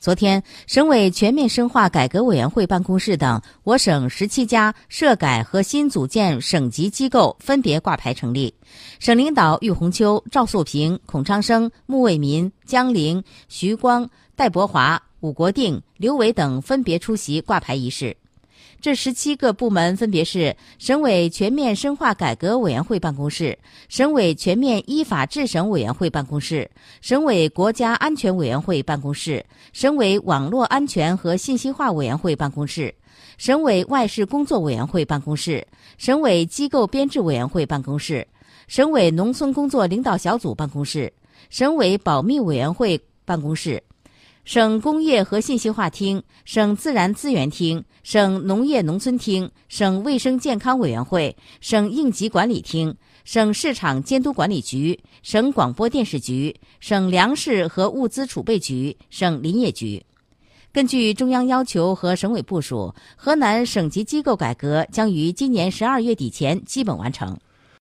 昨天，省委全面深化改革委员会办公室等我省十七家涉改和新组建省级机构分别挂牌成立。省领导郁红秋、赵素平、孔昌生、穆为民、江玲、徐光、戴博华、武国定、刘伟等分别出席挂牌仪式。这十七个部门分别是省委全面深化改革委员会办公室、省委全面依法治省委员会办公室、省委国家安全委员会办公室、省委网络安全和信息化委员会办公室、省委外事工作委员会办公室、省委机构编制委员会办公室、省委农村工作领导小组办公室、省委保密委员会办公室。省工业和信息化厅、省自然资源厅、省农业农村厅、省卫生健康委员会、省应急管理厅、省市场监督管理局、省广播电视局、省粮食和物资储备局、省林业局。根据中央要求和省委部署，河南省级机构改革将于今年十二月底前基本完成。